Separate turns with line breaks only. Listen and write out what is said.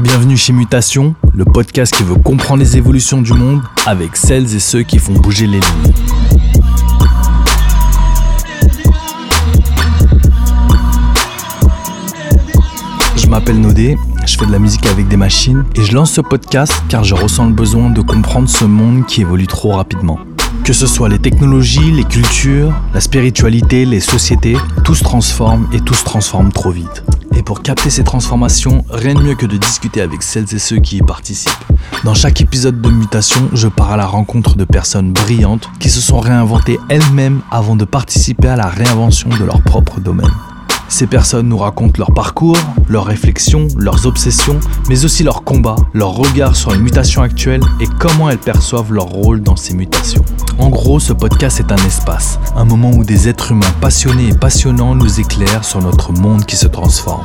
Bienvenue chez Mutation, le podcast qui veut comprendre les évolutions du monde avec celles et ceux qui font bouger les lignes. Je m'appelle Nodé, je fais de la musique avec des machines et je lance ce podcast car je ressens le besoin de comprendre ce monde qui évolue trop rapidement. Que ce soit les technologies, les cultures, la spiritualité, les sociétés, tout se transforme et tout se transforme trop vite. Et pour capter ces transformations, rien de mieux que de discuter avec celles et ceux qui y participent. Dans chaque épisode de Mutation, je pars à la rencontre de personnes brillantes qui se sont réinventées elles-mêmes avant de participer à la réinvention de leur propre domaine. Ces personnes nous racontent leur parcours, leurs réflexions, leurs obsessions, mais aussi leurs combats, leur regard sur les mutations actuelles et comment elles perçoivent leur rôle dans ces mutations. En gros, ce podcast est un espace, un moment où des êtres humains passionnés et passionnants nous éclairent sur notre monde qui se transforme.